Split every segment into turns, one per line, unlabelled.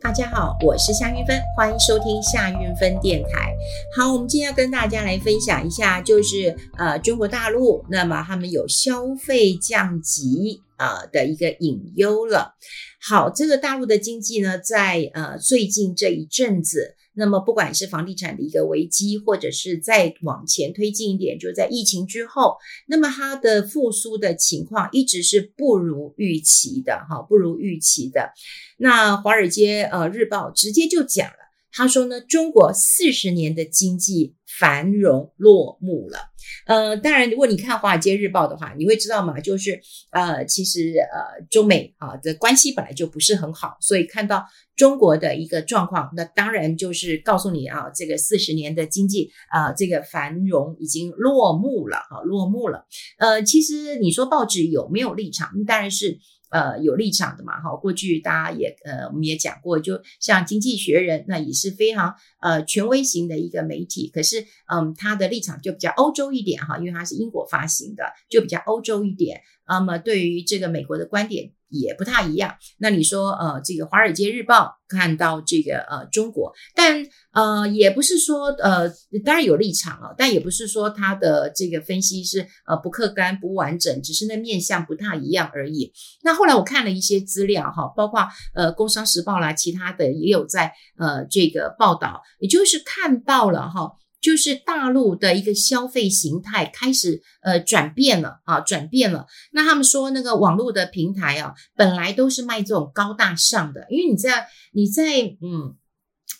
大家好，我是夏云芬，欢迎收听夏云芬电台。好，我们今天要跟大家来分享一下，就是呃中国大陆，那么他们有消费降级啊、呃、的一个隐忧了。好，这个大陆的经济呢，在呃最近这一阵子。那么，不管是房地产的一个危机，或者是再往前推进一点，就在疫情之后，那么它的复苏的情况一直是不如预期的，哈，不如预期的。那《华尔街呃日报》直接就讲了，他说呢，中国四十年的经济繁荣落幕了。呃，当然，如果你看《华尔街日报》的话，你会知道嘛，就是呃，其实呃，中美啊的关系本来就不是很好，所以看到中国的一个状况，那当然就是告诉你啊，这个四十年的经济啊，这个繁荣已经落幕了啊，落幕了。呃，其实你说报纸有没有立场？当然是。呃，有立场的嘛，哈，过去大家也呃，我们也讲过，就像《经济学人》，那也是非常呃权威型的一个媒体，可是嗯，它的立场就比较欧洲一点哈，因为它是英国发行的，就比较欧洲一点。那么对于这个美国的观点。也不太一样。那你说，呃，这个《华尔街日报》看到这个呃中国，但呃也不是说呃当然有立场啊，但也不是说他的这个分析是呃不客观、不完整，只是那面相不太一样而已。那后来我看了一些资料哈，包括呃《工商时报》啦，其他的也有在呃这个报道，也就是看到了哈。就是大陆的一个消费形态开始呃转变了啊，转变了。那他们说那个网络的平台啊，本来都是卖这种高大上的，因为你在你在嗯。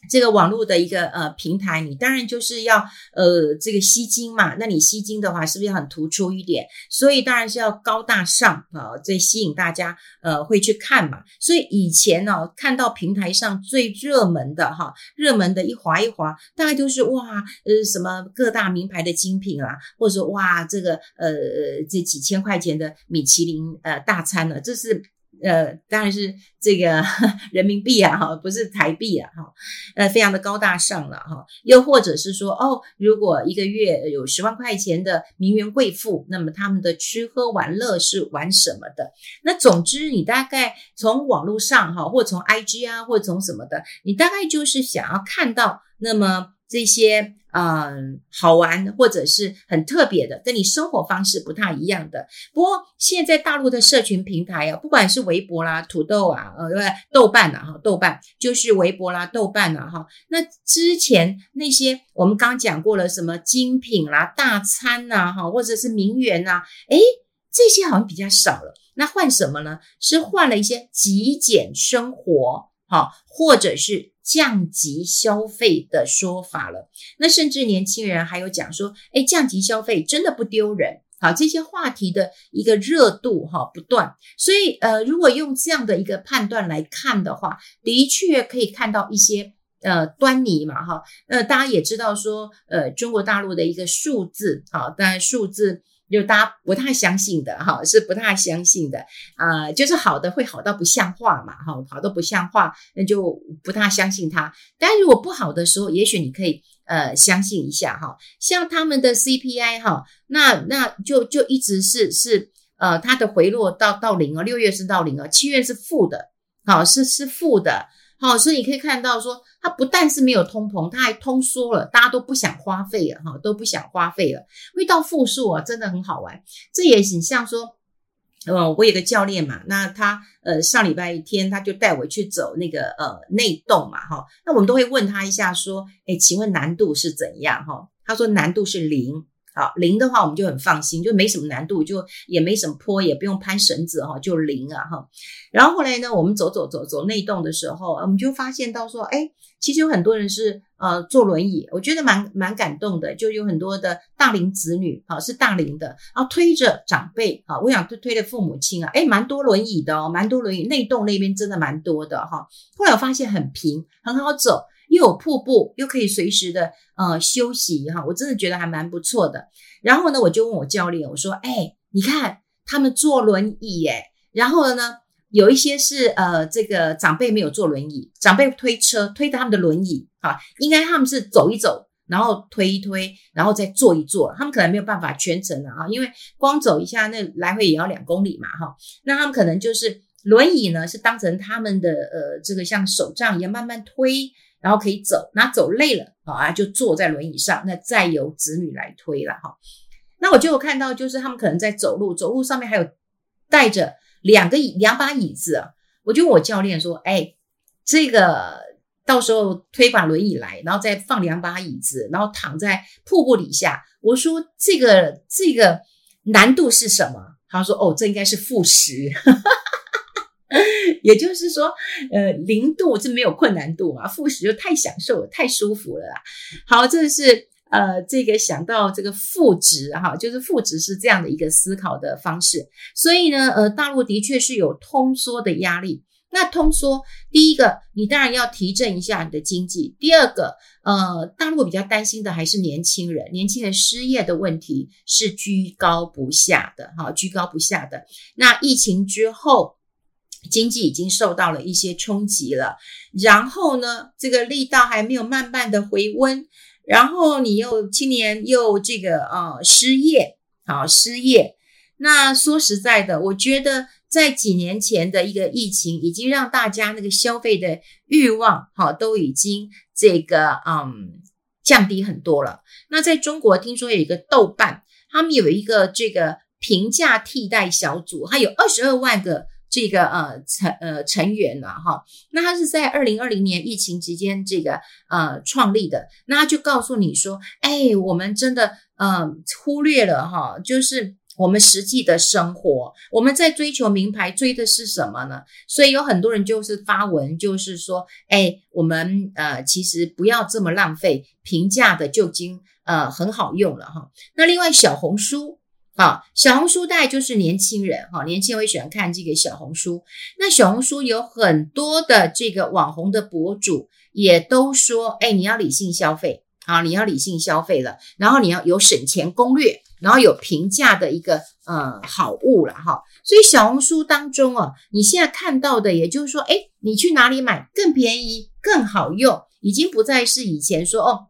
这个网络的一个呃平台，你当然就是要呃这个吸睛嘛。那你吸睛的话，是不是要很突出一点？所以当然是要高大上啊，这吸引大家呃会去看嘛。所以以前呢、看到平台上最热门的哈，热门的一滑一滑，大概都是哇呃什么各大名牌的精品啊，或者说哇这个呃这几千块钱的米其林呃大餐呢，这是。呃，当然是这个 人民币啊，哈，不是台币啊，哈，呃，非常的高大上了，哈。又或者是说，哦，如果一个月有十万块钱的名媛贵妇，那么他们的吃喝玩乐是玩什么的？那总之，你大概从网络上哈，或从 IG 啊，或从什么的，你大概就是想要看到那么。这些嗯好玩或者是很特别的，跟你生活方式不太一样的。不过现在大陆的社群平台啊，不管是微博啦、土豆啊、呃对豆瓣啊哈，豆瓣就是微博啦、豆瓣啊哈。那之前那些我们刚讲过了，什么精品啦、大餐呐哈，或者是名媛呐，诶，这些好像比较少了。那换什么呢？是换了一些极简生活好，或者是。降级消费的说法了，那甚至年轻人还有讲说，诶，降级消费真的不丢人。好，这些话题的一个热度哈不断，所以呃，如果用这样的一个判断来看的话，的确可以看到一些呃端倪嘛哈。呃，大家也知道说，呃，中国大陆的一个数字，好，当然数字。就大家不太相信的哈，是不太相信的啊、就是好的会好到不像话嘛哈，好到不像话，那就不太相信它。但如果不好的时候，也许你可以呃相信一下哈，像他们的 CPI 哈，那那就就一直是是呃它的回落到到零哦，六月是到零哦，七月是负的，好是是负的。好，所以你可以看到说，它不但是没有通膨，它还通缩了，大家都不想花费了，哈，都不想花费了。遇到负数啊，真的很好玩。这也很像说，呃，我有个教练嘛，那他呃上礼拜一天他就带我去走那个呃内洞嘛，哈，那我们都会问他一下说，诶，请问难度是怎样？哈，他说难度是零。好，零的话我们就很放心，就没什么难度，就也没什么坡，也不用攀绳子哈，就零啊哈。然后后来呢，我们走走走走内洞的时候，我们就发现到说，哎，其实有很多人是呃坐轮椅，我觉得蛮蛮感动的，就有很多的大龄子女啊，是大龄的，然后推着长辈啊，我想推推着父母亲啊，哎，蛮多轮椅的哦，蛮多轮椅，内洞那边真的蛮多的哈。后来我发现很平，很好走。又有瀑布，又可以随时的呃休息哈，我真的觉得还蛮不错的。然后呢，我就问我教练，我说：“哎，你看他们坐轮椅耶，然后呢，有一些是呃这个长辈没有坐轮椅，长辈推车推他们的轮椅啊，应该他们是走一走，然后推一推，然后再坐一坐，他们可能没有办法全程的啊，因为光走一下那来回也要两公里嘛哈，那他们可能就是。”轮椅呢是当成他们的呃这个像手杖一样慢慢推，然后可以走，那走累了啊就坐在轮椅上，那再由子女来推了哈。那我就有看到，就是他们可能在走路，走路上面还有带着两个椅两把椅子啊。我就问我教练说：“哎，这个到时候推把轮椅来，然后再放两把椅子，然后躺在瀑布底下。”我说：“这个这个难度是什么？”他说：“哦，这应该是负十，也就是说，呃，零度是没有困难度嘛，负十就太享受了，太舒服了啦。”好，这是呃，这个想到这个负值哈，就是负值是这样的一个思考的方式。所以呢，呃，大陆的确是有通缩的压力。那通缩，第一个，你当然要提振一下你的经济；第二个，呃，大陆比较担心的还是年轻人，年轻人失业的问题是居高不下的，哈，居高不下的。那疫情之后，经济已经受到了一些冲击了，然后呢，这个力道还没有慢慢的回温，然后你又青年又这个呃失业，好失业。那说实在的，我觉得。在几年前的一个疫情，已经让大家那个消费的欲望，哈，都已经这个嗯降低很多了。那在中国，听说有一个豆瓣，他们有一个这个平价替代小组，它有二十二万个这个呃成呃成员了哈。那他是在二零二零年疫情期间这个呃创立的，那他就告诉你说，哎，我们真的呃忽略了哈，就是。我们实际的生活，我们在追求名牌，追的是什么呢？所以有很多人就是发文，就是说，哎，我们呃，其实不要这么浪费，平价的就已经呃很好用了哈。那另外小红书，啊，小红书大概就是年轻人哈，年轻人会喜欢看这个小红书。那小红书有很多的这个网红的博主也都说，哎，你要理性消费啊，你要理性消费了，然后你要有省钱攻略。然后有平价的一个呃好物了哈，所以小红书当中啊，你现在看到的，也就是说，诶，你去哪里买更便宜、更好用，已经不再是以前说哦，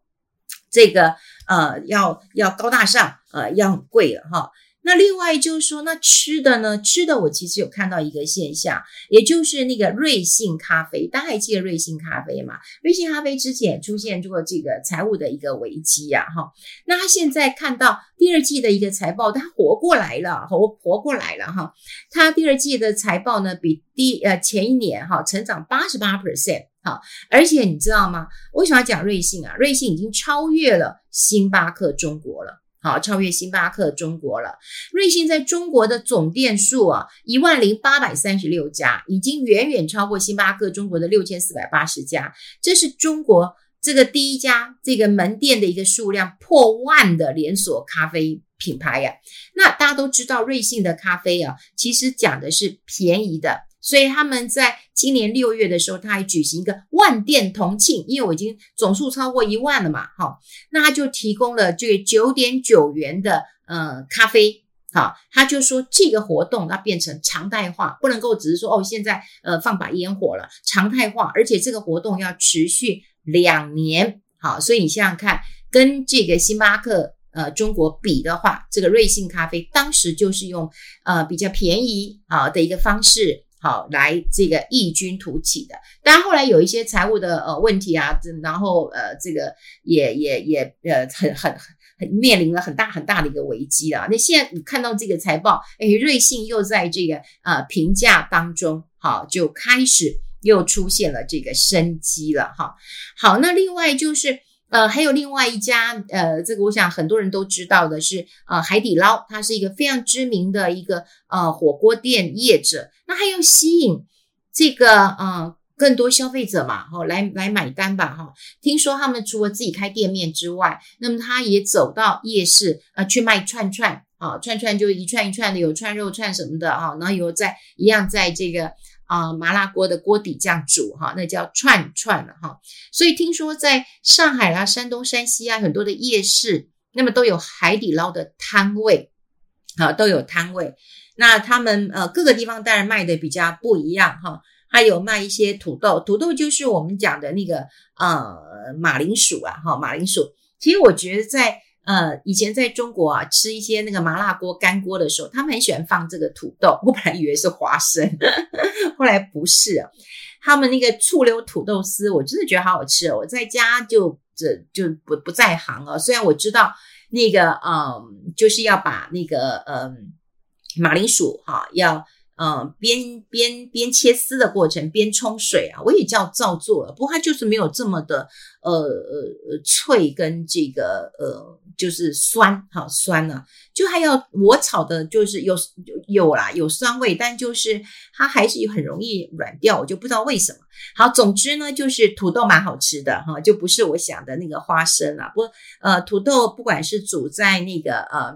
这个呃要要高大上，呃要很贵了哈。那另外就是说，那吃的呢？吃的我其实有看到一个现象，也就是那个瑞幸咖啡，大家还记得瑞幸咖啡吗？瑞幸咖啡之前出现过这个财务的一个危机呀，哈。那他现在看到第二季的一个财报，他活过来了，活活过来了哈。他第二季的财报呢，比第呃前一年哈成长八十八 percent，哈。而且你知道吗？为什么要讲瑞幸啊？瑞幸已经超越了星巴克中国了。好，超越星巴克中国了。瑞幸在中国的总店数啊，一万零八百三十六家，已经远远超过星巴克中国的六千四百八十家。这是中国这个第一家这个门店的一个数量破万的连锁咖啡品牌呀。那大家都知道，瑞幸的咖啡啊，其实讲的是便宜的。所以他们在今年六月的时候，他还举行一个万店同庆，因为我已经总数超过一万了嘛，好，那他就提供了这个九点九元的呃咖啡，好，他就说这个活动要变成常态化，不能够只是说哦现在呃放把烟火了，常态化，而且这个活动要持续两年，好，所以你想想看，跟这个星巴克呃中国比的话，这个瑞幸咖啡当时就是用呃比较便宜啊的一个方式。好，来这个异军突起的，当然后来有一些财务的呃问题啊，然后呃这个也也也呃很很很面临了很大很大的一个危机啊。那现在你看到这个财报，哎，瑞幸又在这个呃评价当中，好，就开始又出现了这个生机了哈。好，那另外就是。呃，还有另外一家，呃，这个我想很多人都知道的是，呃，海底捞，它是一个非常知名的一个呃火锅店业者。那还要吸引这个呃更多消费者嘛，哈、哦，来来买单吧，哈、哦。听说他们除了自己开店面之外，那么他也走到夜市、呃、去卖串串啊、哦，串串就一串一串的，有串肉串什么的啊、哦，然后有在一样在这个。啊，麻辣锅的锅底这样煮哈，那叫串串了哈。所以听说在上海啊、山东、山西啊，很多的夜市，那么都有海底捞的摊位，啊，都有摊位。那他们呃各个地方当然卖的比较不一样哈，还有卖一些土豆，土豆就是我们讲的那个呃马铃薯啊哈，马铃薯。其实我觉得在呃，以前在中国啊，吃一些那个麻辣锅、干锅的时候，他们很喜欢放这个土豆。我本来以为是花生，后来不是。他们那个醋溜土豆丝，我真的觉得好好吃哦。我在家就这就不不在行啊。虽然我知道那个嗯，就是要把那个嗯马铃薯哈、要。嗯，边边边切丝的过程，边冲水啊，我也叫照做了，不过它就是没有这么的呃呃脆跟这个呃就是酸哈酸呢、啊，就还要我炒的就是有有啦有酸味，但就是它还是很容易软掉，我就不知道为什么。好，总之呢，就是土豆蛮好吃的哈，就不是我想的那个花生啦。不呃土豆不管是煮在那个呃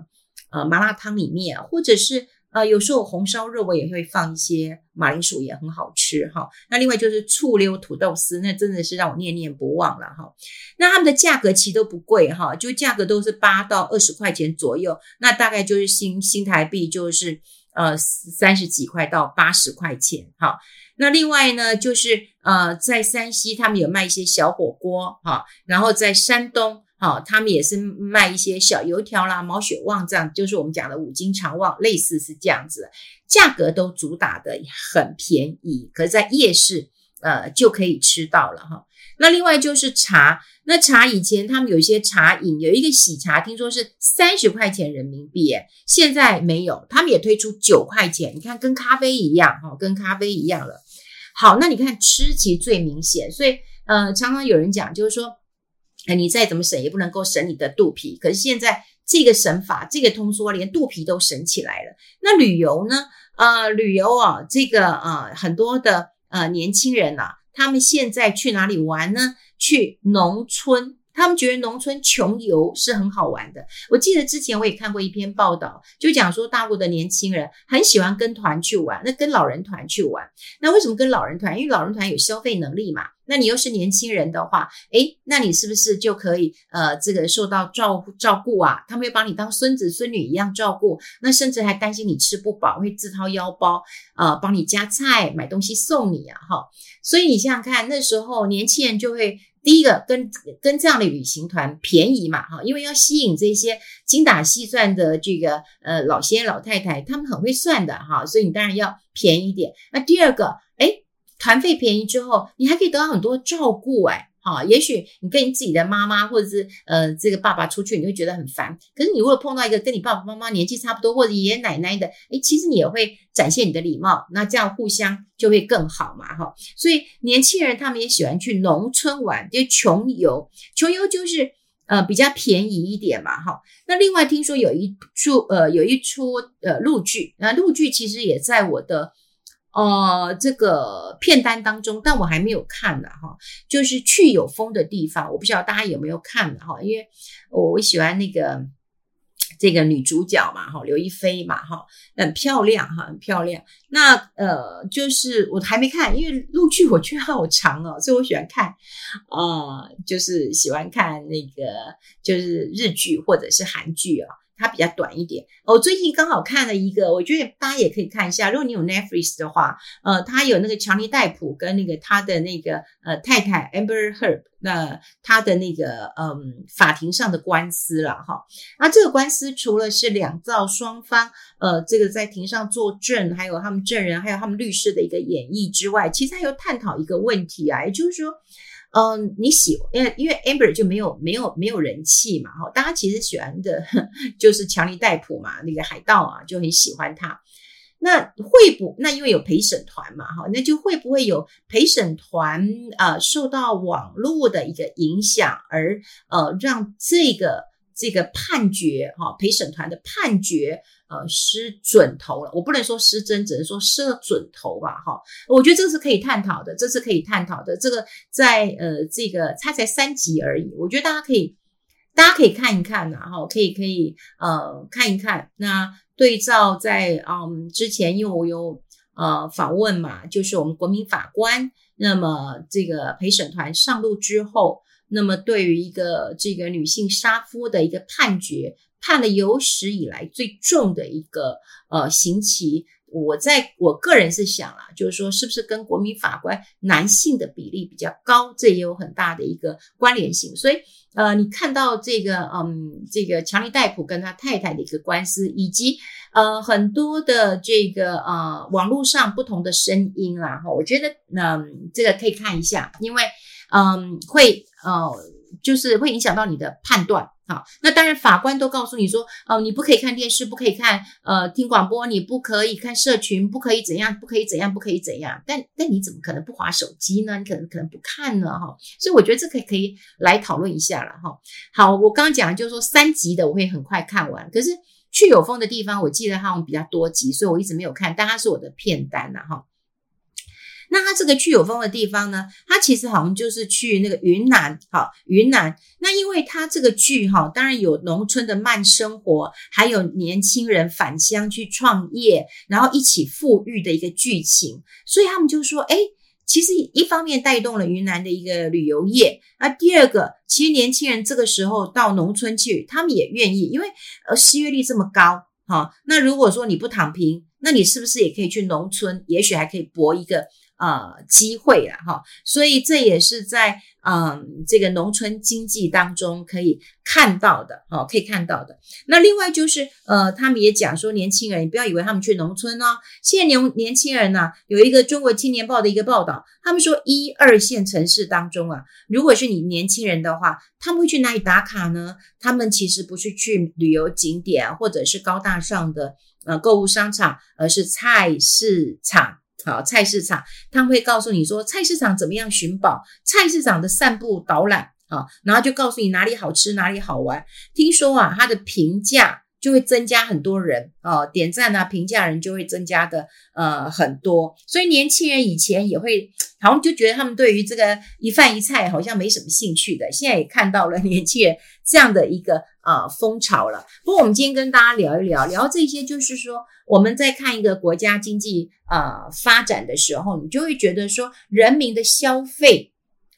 呃麻辣汤里面，或者是。呃，有时候红烧肉我也会放一些马铃薯，也很好吃哈。那另外就是醋溜土豆丝，那真的是让我念念不忘了哈。那他们的价格其实都不贵哈，就价格都是八到二十块钱左右，那大概就是新新台币就是呃三十几块到八十块钱哈。那另外呢，就是呃在山西他们有卖一些小火锅哈，然后在山东。好、哦，他们也是卖一些小油条啦、毛血旺这样，就是我们讲的五斤长旺，类似是这样子，价格都主打的很便宜，可是在夜市呃就可以吃到了哈。那另外就是茶，那茶以前他们有一些茶饮，有一个喜茶，听说是三十块钱人民币，耶，现在没有，他们也推出九块钱，你看跟咖啡一样哈，跟咖啡一样了。好，那你看吃其实最明显，所以呃常常有人讲就是说。哎，你再怎么省也不能够省你的肚皮。可是现在这个省法，这个通缩，连肚皮都省起来了。那旅游呢？呃，旅游啊，这个呃，很多的呃年轻人呐、他们现在去哪里玩呢？去农村。他们觉得农村穷游是很好玩的。我记得之前我也看过一篇报道，就讲说大陆的年轻人很喜欢跟团去玩，那跟老人团去玩。那为什么跟老人团？因为老人团有消费能力嘛。那你又是年轻人的话，诶，那你是不是就可以呃这个受到照照顾啊？他们会把你当孙子孙女一样照顾，那甚至还担心你吃不饱，会自掏腰包呃帮你夹菜买东西送你啊哈。所以你想想看，那时候年轻人就会。第一个跟跟这样的旅行团便宜嘛，哈，因为要吸引这些精打细算的这个呃老先老太太，他们很会算的哈，所以你当然要便宜一点。那第二个，哎，团费便宜之后，你还可以得到很多照顾，哎。好，也许你跟你自己的妈妈或者是呃这个爸爸出去，你会觉得很烦。可是你如果碰到一个跟你爸爸妈妈年纪差不多或者爷爷奶奶的，诶，其实你也会展现你的礼貌，那这样互相就会更好嘛，哈。所以年轻人他们也喜欢去农村玩，就穷游，穷游就是呃比较便宜一点嘛，哈。那另外听说有一出呃有一出呃陆剧，那陆剧其实也在我的。呃，这个片单当中，但我还没有看呢，哈，就是去有风的地方，我不知道大家有没有看哈，因为我我喜欢那个这个女主角嘛，哈，刘亦菲嘛，哈，很漂亮哈，很漂亮。那呃，就是我还没看，因为陆剧我觉得好长哦，所以我喜欢看，啊、呃，就是喜欢看那个就是日剧或者是韩剧啊。它比较短一点。我最近刚好看了一个，我觉得大家也可以看一下。如果你有 Netflix 的话，呃，他有那个强尼戴普跟那个他的那个呃太太 Amber Heard，那他的那个嗯法庭上的官司了哈。那这个官司除了是两造双方呃这个在庭上作证，还有他们证人，还有他们律师的一个演绎之外，其实还有探讨一个问题啊，也就是说。嗯，你喜，因为因为 Amber 就没有没有没有人气嘛，哈，大家其实喜欢的 就是强尼戴普嘛，那个海盗啊，就很喜欢他。那会不，那因为有陪审团嘛，哈，那就会不会有陪审团、呃、受到网络的一个影响，而呃让这个这个判决哈陪审团的判决。呃，失准头了，我不能说失真，只能说失了准头吧，哈。我觉得这个是可以探讨的，这是可以探讨的。这个在呃，这个它才三集而已，我觉得大家可以，大家可以看一看呐，哈，可以可以呃看一看。那对照在嗯之前，因为我有呃访问嘛，就是我们国民法官，那么这个陪审团上路之后，那么对于一个这个女性杀夫的一个判决。判了有史以来最重的一个呃刑期，我在我个人是想啊，就是说是不是跟国民法官男性的比例比较高，这也有很大的一个关联性。所以，呃，你看到这个，嗯，这个强尼戴普跟他太太的一个官司，以及呃很多的这个呃网络上不同的声音啦，哈，我觉得，嗯，这个可以看一下，因为，嗯，会呃就是会影响到你的判断。好，那当然，法官都告诉你说，哦，你不可以看电视，不可以看，呃，听广播，你不可以看社群，不可以怎样，不可以怎样，不可以怎样。但但你怎么可能不滑手机呢？你可能可能不看呢，哈。所以我觉得这可以可以来讨论一下了，哈。好，我刚刚讲就是说三集的我会很快看完，可是去有风的地方，我记得它比较多集，所以我一直没有看，但它是我的片单呐，哈。那他这个去有风的地方呢，他其实好像就是去那个云南，好，云南。那因为他这个剧哈，当然有农村的慢生活，还有年轻人返乡去创业，然后一起富裕的一个剧情，所以他们就说，诶，其实一方面带动了云南的一个旅游业，那第二个，其实年轻人这个时候到农村去，他们也愿意，因为呃失业率这么高，哈，那如果说你不躺平，那你是不是也可以去农村，也许还可以搏一个。呃，机会了哈，所以这也是在嗯这个农村经济当中可以看到的，哦，可以看到的。那另外就是呃，他们也讲说，年轻人你不要以为他们去农村哦，现在年年轻人呢，有一个中国青年报的一个报道，他们说一二线城市当中啊，如果是你年轻人的话，他们会去哪里打卡呢？他们其实不是去旅游景点或者是高大上的呃购物商场，而是菜市场。好，菜市场，他会告诉你说菜市场怎么样寻宝，菜市场的散步导览啊，然后就告诉你哪里好吃，哪里好玩。听说啊，它的评价就会增加很多人哦，点赞啊，评价人就会增加的呃很多。所以年轻人以前也会好像就觉得他们对于这个一饭一菜好像没什么兴趣的，现在也看到了年轻人这样的一个啊风潮了。不过我们今天跟大家聊一聊，聊这些就是说。我们在看一个国家经济呃发展的时候，你就会觉得说，人民的消费，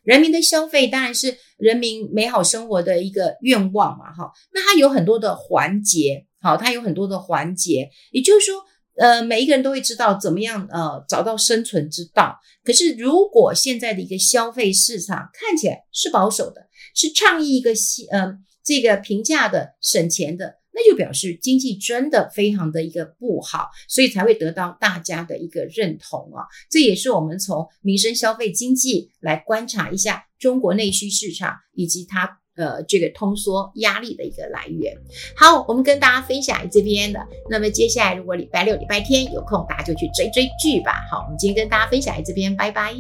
人民的消费当然是人民美好生活的一个愿望嘛，哈。那它有很多的环节，好，它有很多的环节，也就是说，呃，每一个人都会知道怎么样呃找到生存之道。可是，如果现在的一个消费市场看起来是保守的，是倡议一个呃这个平价的、省钱的。那就表示经济真的非常的一个不好，所以才会得到大家的一个认同啊。这也是我们从民生消费经济来观察一下中国内需市场以及它呃这个通缩压力的一个来源。好，我们跟大家分享这边的。那么接下来如果礼拜六、礼拜天有空，大家就去追追剧吧。好，我们今天跟大家分享这边，拜拜。